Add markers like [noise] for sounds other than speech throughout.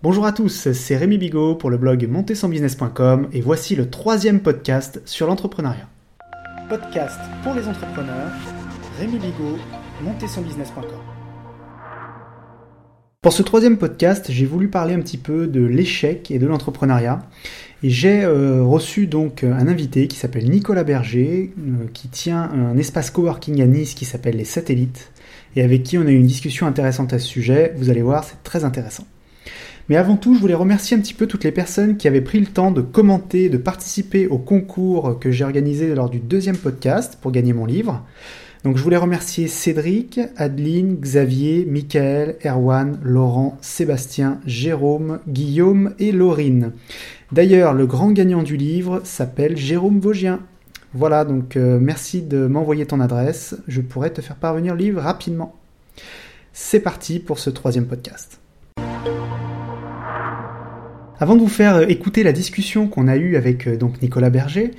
Bonjour à tous, c'est Rémi Bigot pour le blog montersonbusiness.com et voici le troisième podcast sur l'entrepreneuriat. Podcast pour les entrepreneurs, Rémi Bigot, montersonbusiness.com. Pour ce troisième podcast, j'ai voulu parler un petit peu de l'échec et de l'entrepreneuriat. Et j'ai euh, reçu donc un invité qui s'appelle Nicolas Berger, euh, qui tient un espace coworking à Nice qui s'appelle Les Satellites, et avec qui on a eu une discussion intéressante à ce sujet. Vous allez voir, c'est très intéressant. Mais avant tout, je voulais remercier un petit peu toutes les personnes qui avaient pris le temps de commenter, de participer au concours que j'ai organisé lors du deuxième podcast pour gagner mon livre. Donc je voulais remercier Cédric, Adeline, Xavier, Michael, Erwan, Laurent, Sébastien, Jérôme, Guillaume et Laurine. D'ailleurs, le grand gagnant du livre s'appelle Jérôme Vaugien. Voilà, donc euh, merci de m'envoyer ton adresse. Je pourrais te faire parvenir le livre rapidement. C'est parti pour ce troisième podcast. Avant de vous faire euh, écouter la discussion qu'on a eue avec euh, donc Nicolas Berger,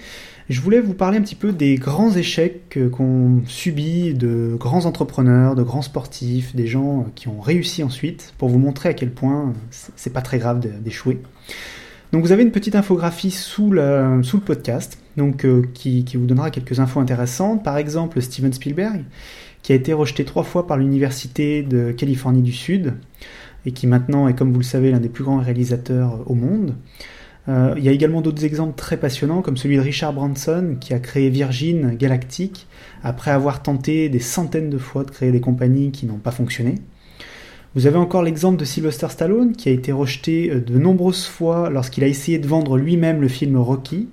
je voulais vous parler un petit peu des grands échecs euh, qu'ont subis de grands entrepreneurs, de grands sportifs, des gens qui ont réussi ensuite, pour vous montrer à quel point c'est pas très grave d'échouer. Donc vous avez une petite infographie sous, le podcast, donc qui, qui, vous donnera quelques infos intéressantes. Par exemple, Steven Spielberg, qui a été rejeté trois fois par l'université de Californie du Sud et qui maintenant est, comme vous le savez, l'un des plus grands réalisateurs au monde. Euh, il y a également d'autres exemples très passionnants, comme celui de Richard Branson, qui a créé Virgin Galactic, après avoir tenté des centaines de fois de créer des compagnies qui n'ont pas fonctionné. Vous avez encore l'exemple de Sylvester Stallone, qui a été rejeté euh, de nombreuses fois lorsqu'il a essayé de vendre lui-même le film Rocky.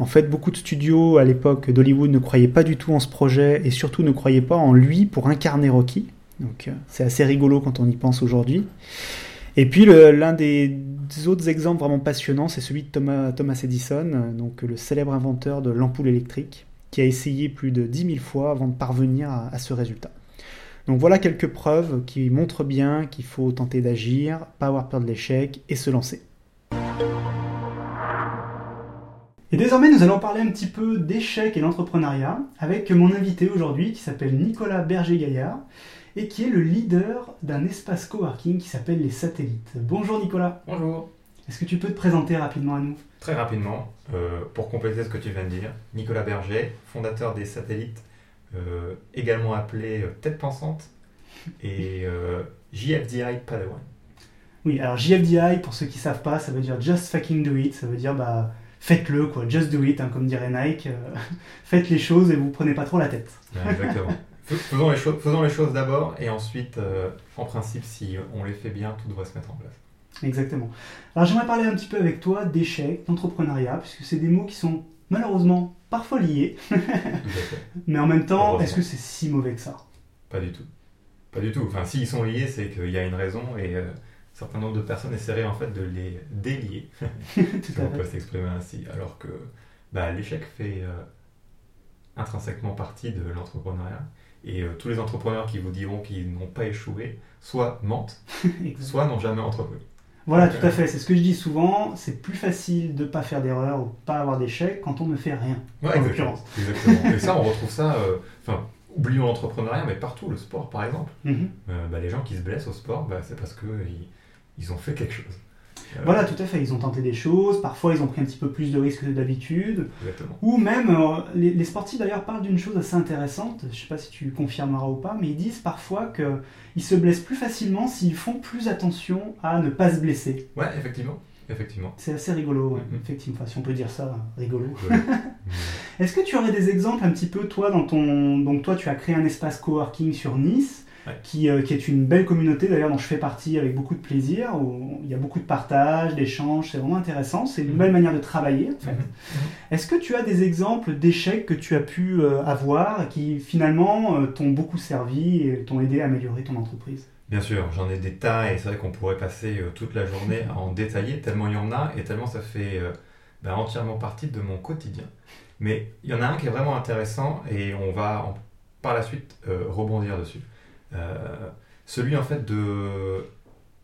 En fait, beaucoup de studios à l'époque d'Hollywood ne croyaient pas du tout en ce projet et surtout ne croyaient pas en lui pour incarner Rocky. Donc euh, c'est assez rigolo quand on y pense aujourd'hui. Et puis l'un des autres exemples vraiment passionnants, c'est celui de Thomas, Edison, euh, donc le célèbre inventeur de l'ampoule électrique, qui a essayé plus de 10 000 fois avant de parvenir à, ce résultat. Donc voilà quelques preuves qui montrent bien qu'il faut tenter d'agir, pas avoir peur de l'échec et se lancer. Et désormais, nous allons parler un petit peu d'échec et d'entrepreneuriat avec mon invité aujourd'hui qui s'appelle Nicolas Berger-Gaillard et qui est le leader d'un espace coworking qui s'appelle les Satellites. Bonjour Nicolas. Bonjour. Est-ce que tu peux te présenter rapidement à nous? Très rapidement, euh, pour compléter ce que tu viens de dire, Nicolas Berger, fondateur des Satellites, euh, également appelé euh, Tête Pensante, et JFDI Padawan. Oui, alors JFDI, pour ceux qui ne savent pas, ça veut dire Just Fucking Do It, ça veut dire bah, faites-le, quoi, just do it, hein, comme dirait Nike, [laughs] faites les choses et vous prenez pas trop la tête. exactement. [laughs] Faisons les, choses, faisons les choses d'abord et ensuite, euh, en principe, si on les fait bien, tout devrait se mettre en place. Exactement. Alors j'aimerais parler un petit peu avec toi d'échecs, d'entrepreneuriat, puisque c'est des mots qui sont malheureusement parfois liés. [laughs] Mais en même temps, est-ce que c'est si mauvais que ça? Pas du tout. Pas du tout. Enfin, s'ils sont liés, c'est qu'il y a une raison et euh, un certain nombre de personnes essaieraient en fait de les délier. [laughs] [laughs] si on peut s'exprimer ainsi. Alors que bah, l'échec fait euh, intrinsèquement partie de l'entrepreneuriat. Et euh, tous les entrepreneurs qui vous diront qu'ils n'ont pas échoué, soit mentent, [laughs] soit n'ont jamais entrepris. Voilà, tout à fait. C'est ce que je dis souvent. C'est plus facile de ne pas faire d'erreur ou pas avoir d'échec quand on ne fait rien. en l'occurrence. Exactement. Et ça, [laughs] on retrouve ça. Euh, enfin, oublions l'entrepreneuriat, mais partout, le sport par exemple. Mhm. Euh, bah, les gens qui se blessent au sport, bah, c'est parce qu'ils ils ont fait quelque chose. Euh, voilà, tout à fait. Ils ont tenté des choses. Parfois, ils ont pris un petit peu plus de risques que d'habitude. Ou même, euh, les, sportifs d'ailleurs parlent d'une chose assez intéressante. Je ne sais pas si tu confirmeras ou pas, mais ils disent parfois qu'ils se blessent plus facilement s'ils font plus attention à ne pas se blesser. Ouais, effectivement. Effectivement. C'est assez rigolo, mm-hmm. effectivement. si on peut dire ça, [laughs] rigolo. Est-ce que tu aurais des exemples un petit peu, toi, dans ton. Donc, toi, tu as créé un espace coworking sur Nice. Qui, euh, qui, est une belle communauté d'ailleurs dont je fais partie avec beaucoup de plaisir, où il y a beaucoup de partage, d'échanges, c'est vraiment intéressant, c'est une mhm. belle manière de travailler en fait. Mhm. Est-ce que tu as des exemples d'échecs que tu as pu euh, avoir qui finalement euh, t'ont beaucoup servi et t'ont aidé à améliorer ton entreprise? Bien sûr, j'en ai des tas et c'est vrai qu'on pourrait passer toute la journée à en détailler tellement il y en a et tellement ça fait ben, entièrement partie de mon quotidien. Mais il y en a un qui est vraiment intéressant et on va par la suite rebondir dessus. Euh, celui en fait de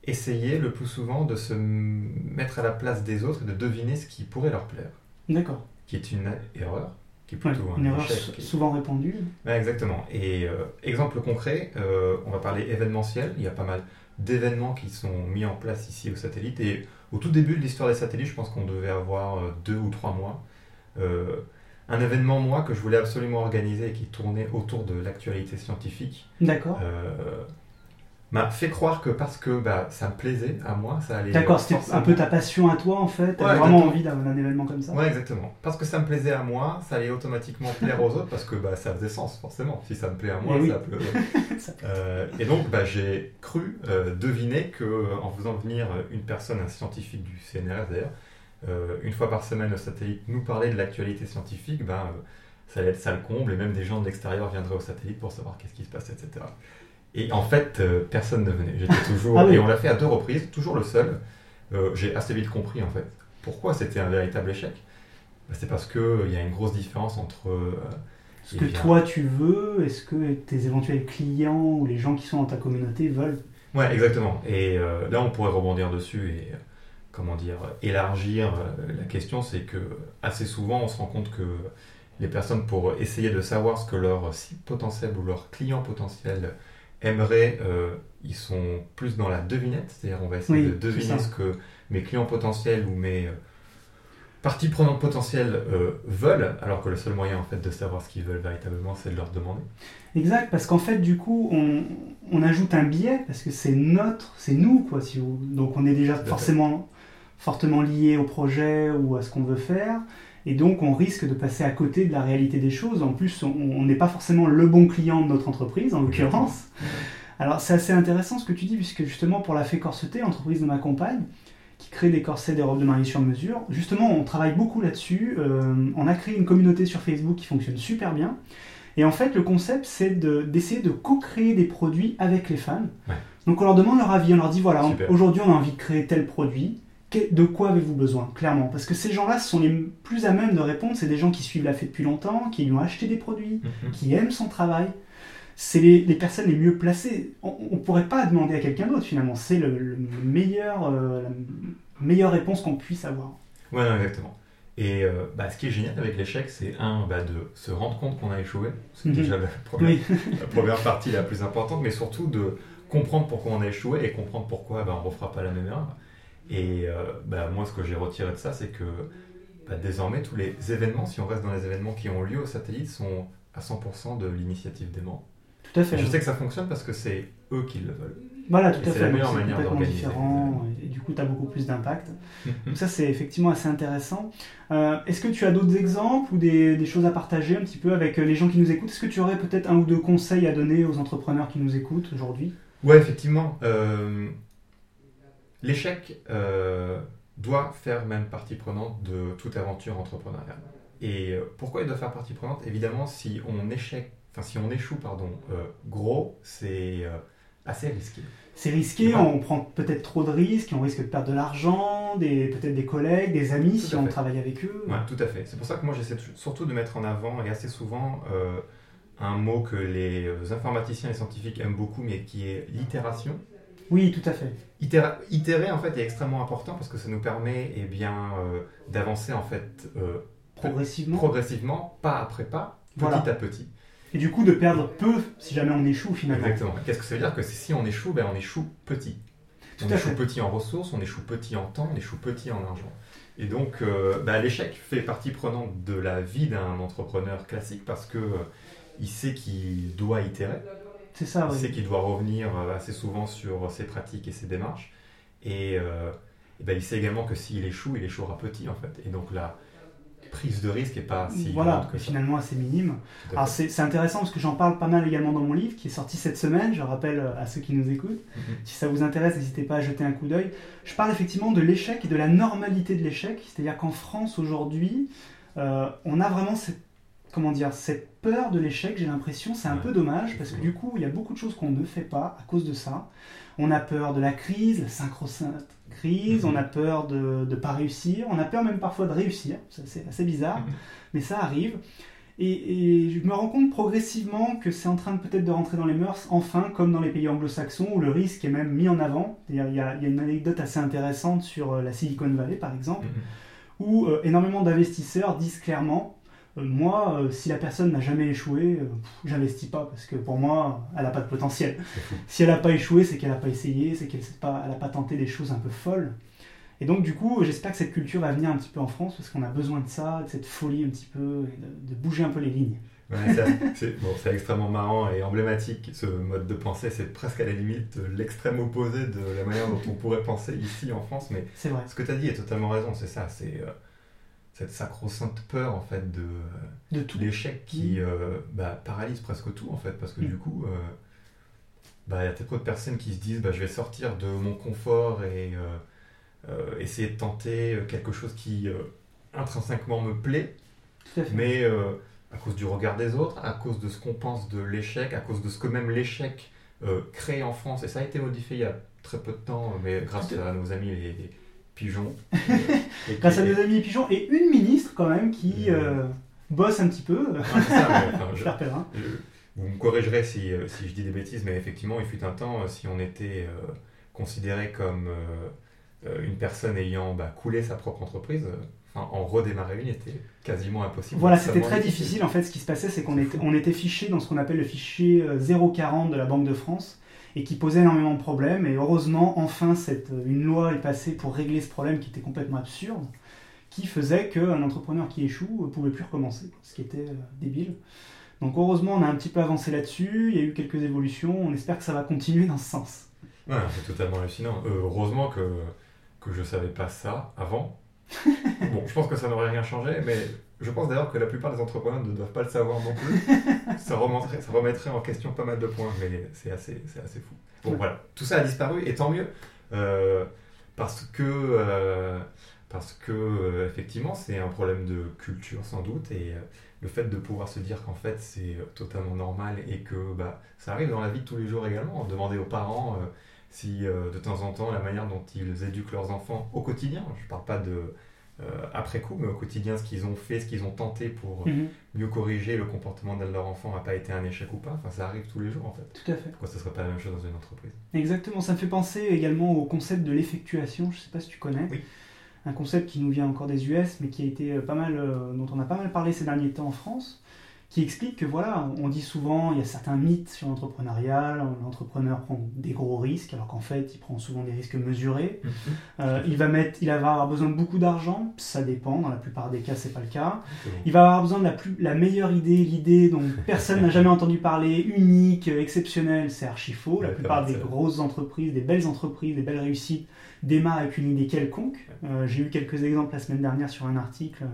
essayer le plus souvent de se mettre à la place des autres et de deviner ce qui pourrait leur plaire. D'accord. Qui est une erreur, qui est plutôt une erreur souvent répandue. exactement. Et euh, exemple concret, euh, on va parler événementiel. Il y a pas mal d'événements qui sont mis en place ici au satellite. Et au tout début de l'histoire des satellites, je pense qu'on devait avoir deux ou trois mois. Euh, un événement, moi, que je voulais absolument organiser et qui tournait autour de l'actualité scientifique. D'accord. Euh, m'a fait croire que parce que bah, ça me plaisait à moi, ça allait. D'accord, c'était un peu ta passion à toi en fait. T'avais Ouais, vraiment envie d'avoir un événement comme ça. Ouais, exactement. Parce que ça me plaisait à moi, ça allait automatiquement plaire aux autres parce que bah, ça faisait sens, forcément. Si ça me plaît à moi, Eh oui. ça peut. [laughs] Ça peut- Euh, et donc, bah, j'ai cru euh, deviner que, en faisant venir une personne, un scientifique du CNRS d'ailleurs, une fois par semaine, le satellite nous parlait de l'actualité scientifique, ben, euh, ça allait être ça le comble, et même des gens de l'extérieur viendraient au satellite pour savoir qu'est-ce qui se passe, etc. Et en fait, euh, personne ne venait. J'étais toujours. Ah oui. Et on l'a fait à deux reprises, toujours le seul. Euh, j'ai assez vite compris, en fait, pourquoi c'était un véritable échec. Bah, c'est parce qu'il y a une grosse différence entre. euh, Ce que bien, toi tu veux, est-ce que tes éventuels clients ou les gens qui sont dans ta communauté veulent Ouais, exactement. Et euh, là, on pourrait rebondir dessus et, euh, comment dire, élargir euh, la question. C'est que assez souvent, on se rend compte que les personnes, pour essayer de savoir ce que leur cible potentiel ou leur client potentiel aimerait, euh, ils sont plus dans la devinette. C'est-à-dire, on va essayer Oui, de deviner ce que mes clients potentiels ou mes euh, parties prenantes potentielles euh, veulent, alors que le seul moyen, en fait, de savoir ce qu'ils veulent véritablement, c'est de leur demander. Exact, parce qu'en fait, du coup, on, on ajoute un biais, parce que c'est notre, c'est nous, quoi. Si vous, donc, on est déjà forcément fortement lié au projet ou à ce qu'on veut faire, et donc on risque de passer à côté de la réalité des choses. En plus, on n'est pas forcément le bon client de notre entreprise, en l'occurrence. Alors, c'est assez intéressant ce que tu dis, puisque justement, pour la Fée Corseté, entreprise de ma compagne, qui crée des corsets, des robes de mariée sur mesure, justement, on travaille beaucoup là-dessus. Euh, on a créé une communauté sur Facebook qui fonctionne super bien. Et en fait, le concept, c'est de- d'essayer de, co-créer des produits avec les fans. Ouais. Donc, on leur demande leur avis, on leur dit voilà, aujourd'hui, on a envie de créer tel produit. De quoi avez-vous besoin, clairement? Parce que ces gens-là sont les plus à même de répondre. C'est des gens qui suivent la fée depuis longtemps, qui lui ont acheté des produits, Mhm. qui aiment son travail. C'est les, les personnes les mieux placées. On ne pourrait pas demander à quelqu'un d'autre finalement. C'est le, le meilleur, euh, la meilleure réponse qu'on puisse avoir. Ouais, non, exactement. Et euh, bah, ce qui est génial avec l'échec, c'est un, bah, de se rendre compte qu'on a échoué. C'est Mhm. déjà la première, Oui, [laughs] la première partie la plus importante, mais surtout de comprendre pourquoi on a échoué et comprendre pourquoi bah, on ne refera pas la même erreur. Et euh, bah, moi, ce que j'ai retiré de ça, c'est que bah, désormais, tous les événements, si on reste dans les événements qui ont lieu au satellite, sont à 100% de l'initiative des membres. tout à Et fait. je sais que ça fonctionne parce que c'est eux qui le veulent. Voilà, tout Et à c'est fait. la Donc, meilleure C'est manière complètement d'organiser. différent et, et du coup, tu as beaucoup plus d'impact. [laughs] Donc ça, c'est effectivement assez intéressant. Euh, Est-ce que tu as d'autres exemples ou des, des choses à partager un petit peu avec euh, les gens qui nous écoutent? Est-ce que tu aurais peut-être un ou deux conseils à donner aux entrepreneurs qui nous écoutent aujourd'hui? Ouais, effectivement. euh, L'échec euh, doit faire même partie prenante de toute aventure entrepreneuriale. Et euh, pourquoi il doit faire partie prenante? Évidemment, si on échec, enfin si on échoue, pardon, euh, gros, c'est euh, assez risqué. C'est risqué, Ouais. on prend peut-être trop de risques, on risque de perdre de l'argent, peut-être des collègues, des amis si on travaille avec eux. Ouais, tout à fait. C'est pour ça que moi j'essaie surtout de mettre en avant, et assez souvent, un mot que les informaticiens et scientifiques aiment beaucoup, mais qui est l'itération. Oui, tout à fait. Itérer en fait est extrêmement important parce que ça nous permet eh bien euh, d'avancer en fait euh, Progressivement. progressivement, pas après pas, petit Voilà. à petit. Et du coup, de perdre peu si jamais on échoue finalement. Exactement. Qu'est-ce que ça veut dire Que si on échoue, ben, on échoue petit. Tout on à échoue fait. petit en ressources, on échoue petit en temps, on échoue petit en argent. Et donc, euh, ben, l'échec fait partie prenante de la vie d'un entrepreneur classique parce que il sait qu'il doit itérer, C'est ça, il oui. sait qu'il doit revenir euh, assez souvent sur ses pratiques et ses démarches. Et, euh, et ben, il sait également que s'il échoue, il échouera petit en fait. Et donc la prise de risque n'est pas si voilà, que finalement assez minime. Alors c'est c'est intéressant parce que j'en parle pas mal également dans mon livre qui est sorti cette semaine, je rappelle euh, à ceux qui nous écoutent. Mhm. Si ça vous intéresse, n'hésitez pas à jeter un coup d'œil. Je parle effectivement de l'échec et de la normalité de l'échec, c'est-à-dire qu'en France aujourd'hui, euh, on a vraiment cette, comment dire, cette peur de l'échec, j'ai l'impression, c'est un Ouais. peu dommage parce que du coup, il y a beaucoup de choses qu'on ne fait pas à cause de ça. On a peur de la crise, la synchro-sainte crise, Mhm. on a peur de ne pas réussir, on a peur même parfois de réussir, Ça, c'est assez bizarre, Mhm. mais ça arrive. Et, et je me rends compte progressivement que c'est en train de peut-être de rentrer dans les mœurs, enfin, comme dans les pays anglo-saxons, où le risque est même mis en avant. Il y, a, il y a une anecdote assez intéressante sur euh, la Silicon Valley, par exemple, Mhm. où euh, énormément d'investisseurs disent clairement, moi, euh, si la personne n'a jamais échoué, euh, j'investis pas parce que pour moi, elle n'a pas de potentiel. [laughs] Si elle n'a pas échoué, c'est qu'elle n'a pas essayé, c'est qu'elle n'a pas, tenté des choses un peu folles. Et donc, du coup, j'espère que cette culture va venir un petit peu en France parce qu'on a besoin de ça, de cette folie un petit peu, de, de bouger un peu les lignes. Ouais, c'est bon, extrêmement marrant et emblématique ce mode de pensée. C'est presque à la limite l'extrême opposé de la manière dont on pourrait penser ici en France. Mais vrai. ce que tu as dit est totalement raison. C'est ça. C'est euh, cette sacro-sainte peur en fait de, De tout. l'échec qui euh, bah, paralyse presque tout en fait. Parce que Mm. du coup, euh, bah, il y a très peu de personnes qui se disent bah, je vais sortir de mon confort et euh, essayer de tenter quelque chose qui intrinsèquement me plaît. Tout à fait. Mais à cause du regard des autres, à cause de ce qu'on pense de l'échec, à cause de ce que même l'échec crée en France, et ça a été modifié il y a très peu de temps, mais grâce à nos amis les, les pigeons. [laughs] et Grâce à nos amis pigeons et une ministre quand même qui euh, bosse un petit peu. Ouais, ça, mais, enfin, [laughs] je- je- vous me corrigerez si, euh, si je dis des bêtises, mais effectivement, il fut un temps, euh, si on était euh, considéré comme euh, une personne ayant bah, coulé sa propre entreprise, enfin, en redémarrer une était quasiment impossible. Voilà, c'était très difficile. En fait, ce qui se passait, c'est qu'on était, fou. on était fiché dans ce qu'on appelle le fichier euh, 040 de la Banque de France et qui posait énormément de problèmes. Et heureusement, enfin, cette, euh, une loi est passée pour régler ce problème qui était complètement absurde, qui faisait qu'un entrepreneur qui échoue ne pouvait plus recommencer, ce qui était euh, débile. Donc heureusement, on a un petit peu avancé là-dessus. Il y a eu quelques évolutions. On espère que ça va continuer dans ce sens. Ouais, c'est totalement hallucinant. Euh, heureusement que, que je savais pas ça avant. [laughs] bon, je pense que ça n'aurait rien changé, mais je pense d'ailleurs que la plupart des entrepreneurs ne doivent pas le savoir non plus. [laughs] ça, remettrait, ça remettrait en question pas mal de points, mais c'est assez, c'est assez fou. Bon, Ouais. voilà, tout ça a disparu, et tant mieux, euh, parce que, euh, parce que euh, effectivement, c'est un problème de culture sans doute, et le fait de pouvoir se dire qu'en fait c'est totalement normal et que bah, ça arrive dans la vie de tous les jours également. Demander aux parents si de temps en temps la manière dont ils éduquent leurs enfants au quotidien, je parle pas de après coup, mais au quotidien, ce qu'ils ont fait, ce qu'ils ont tenté pour Mhm, mieux corriger le comportement de leur enfant n'a pas été un échec ou pas. Enfin, ça arrive tous les jours en fait. Tout à fait. Pourquoi ça serait pas la même chose dans une entreprise? Exactement, ça me fait penser également au concept de l'effectuation, je ne sais pas si tu connais. Oui. Un concept qui nous vient encore des US, mais qui a été euh, pas mal, euh, dont on a pas mal parlé ces derniers temps en France, qui explique que voilà, on dit souvent, il y a certains mythes sur l'entrepreneuriat, l'entrepreneur prend des gros risques, alors qu'en fait, il prend souvent des risques mesurés. Euh, il va mettre, il va avoir besoin de beaucoup d'argent, ça dépend, dans la plupart des cas, c'est pas le cas. Il va avoir besoin de la, plus, la meilleure idée, l'idée dont [laughs] personne n'a jamais entendu parler, unique, euh, exceptionnelle, c'est archi faux. La plupart des grosses entreprises, des belles entreprises, des belles réussites démarrent avec une idée quelconque. Euh, J'ai eu quelques exemples la semaine dernière sur un article euh,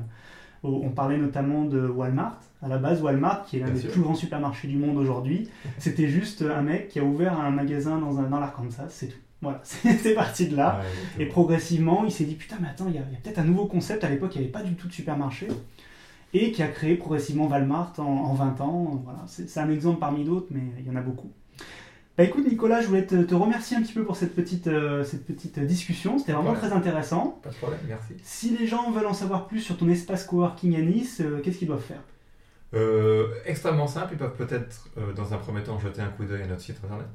on parlait notamment de Walmart. À la base, Walmart, qui est l'un des sûr. plus grands supermarchés du monde aujourd'hui, c'était juste un mec qui a ouvert un magasin dans, un, dans l'Arkansas, c'est tout. Voilà, [laughs] c'est parti de là. Ouais, Et progressivement, il s'est dit putain, mais attends, il y a, peut-être un nouveau concept. À l'époque, il n'y avait pas du tout de supermarché. Et qui a créé progressivement Walmart en, en 20 ans. Voilà, c'est un exemple parmi d'autres, mais il y en a beaucoup. Bah écoute, Nicolas, je voulais te, te remercier un petit peu pour cette petite, euh, cette petite discussion. C'était vraiment très intéressant. Pas de problème, merci. Si les gens veulent en savoir plus sur ton espace coworking à Nice, euh, qu'est-ce qu'ils doivent faire? Euh, extrêmement simple, ils peuvent peut-être euh, dans un premier temps jeter un coup d'œil à notre site internet,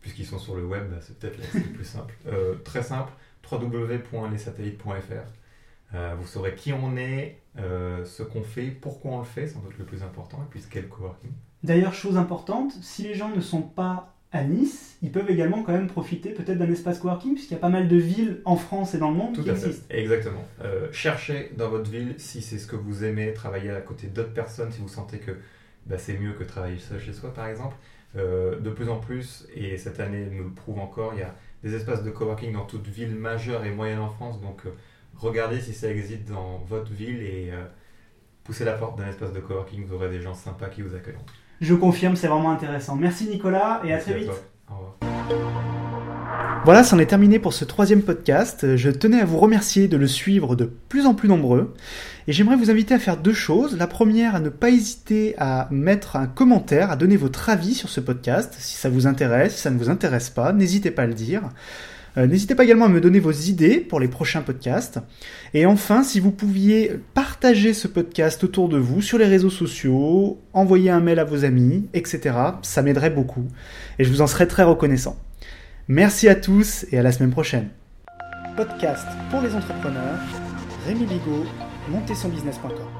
puisqu'ils sont sur le web, bah, c'est peut-être le plus simple. [laughs] Euh, très simple, www.lessatellites.fr. Euh, vous saurez qui on est, euh, ce qu'on fait, pourquoi on le fait, sans doute le plus important, et puis quel coworking. D'ailleurs, chose importante, si les gens ne sont pas à Nice, ils peuvent également quand même profiter peut-être d'un espace coworking, puisqu'il y a pas mal de villes en France et dans le monde Tout qui à fait. existent. Exactement. Euh, cherchez dans votre ville si c'est ce que vous aimez, travailler à côté d'autres personnes, si vous sentez que bah, c'est mieux que travailler seul chez soi, par exemple. Euh, de plus en plus, et cette année nous le prouve encore, il y a des espaces de coworking dans toute ville majeure et moyenne en France. Donc, euh, regardez si ça existe dans votre ville et poussez la porte d'un espace de coworking. Vous aurez des gens sympas qui vous accueilleront. Je confirme, c'est vraiment intéressant. Merci Nicolas et à Merci très vite. toi. Au revoir. Voilà, c'en est terminé pour ce troisième podcast. Je tenais à vous remercier de le suivre de plus en plus nombreux. Et j'aimerais vous inviter à faire deux choses. La première, à ne pas hésiter à mettre un commentaire, à donner votre avis sur ce podcast. Si ça vous intéresse, si ça ne vous intéresse pas, n'hésitez pas à le dire. Euh, N'hésitez pas également à me donner vos idées pour les prochains podcasts. Et enfin, si vous pouviez partager ce podcast autour de vous sur les réseaux sociaux, envoyer un mail à vos amis, etc., ça m'aiderait beaucoup. Et je vous en serais très reconnaissant. Merci à tous et à la semaine prochaine. Podcast pour les entrepreneurs, Rémi Bigot, montez son business.com.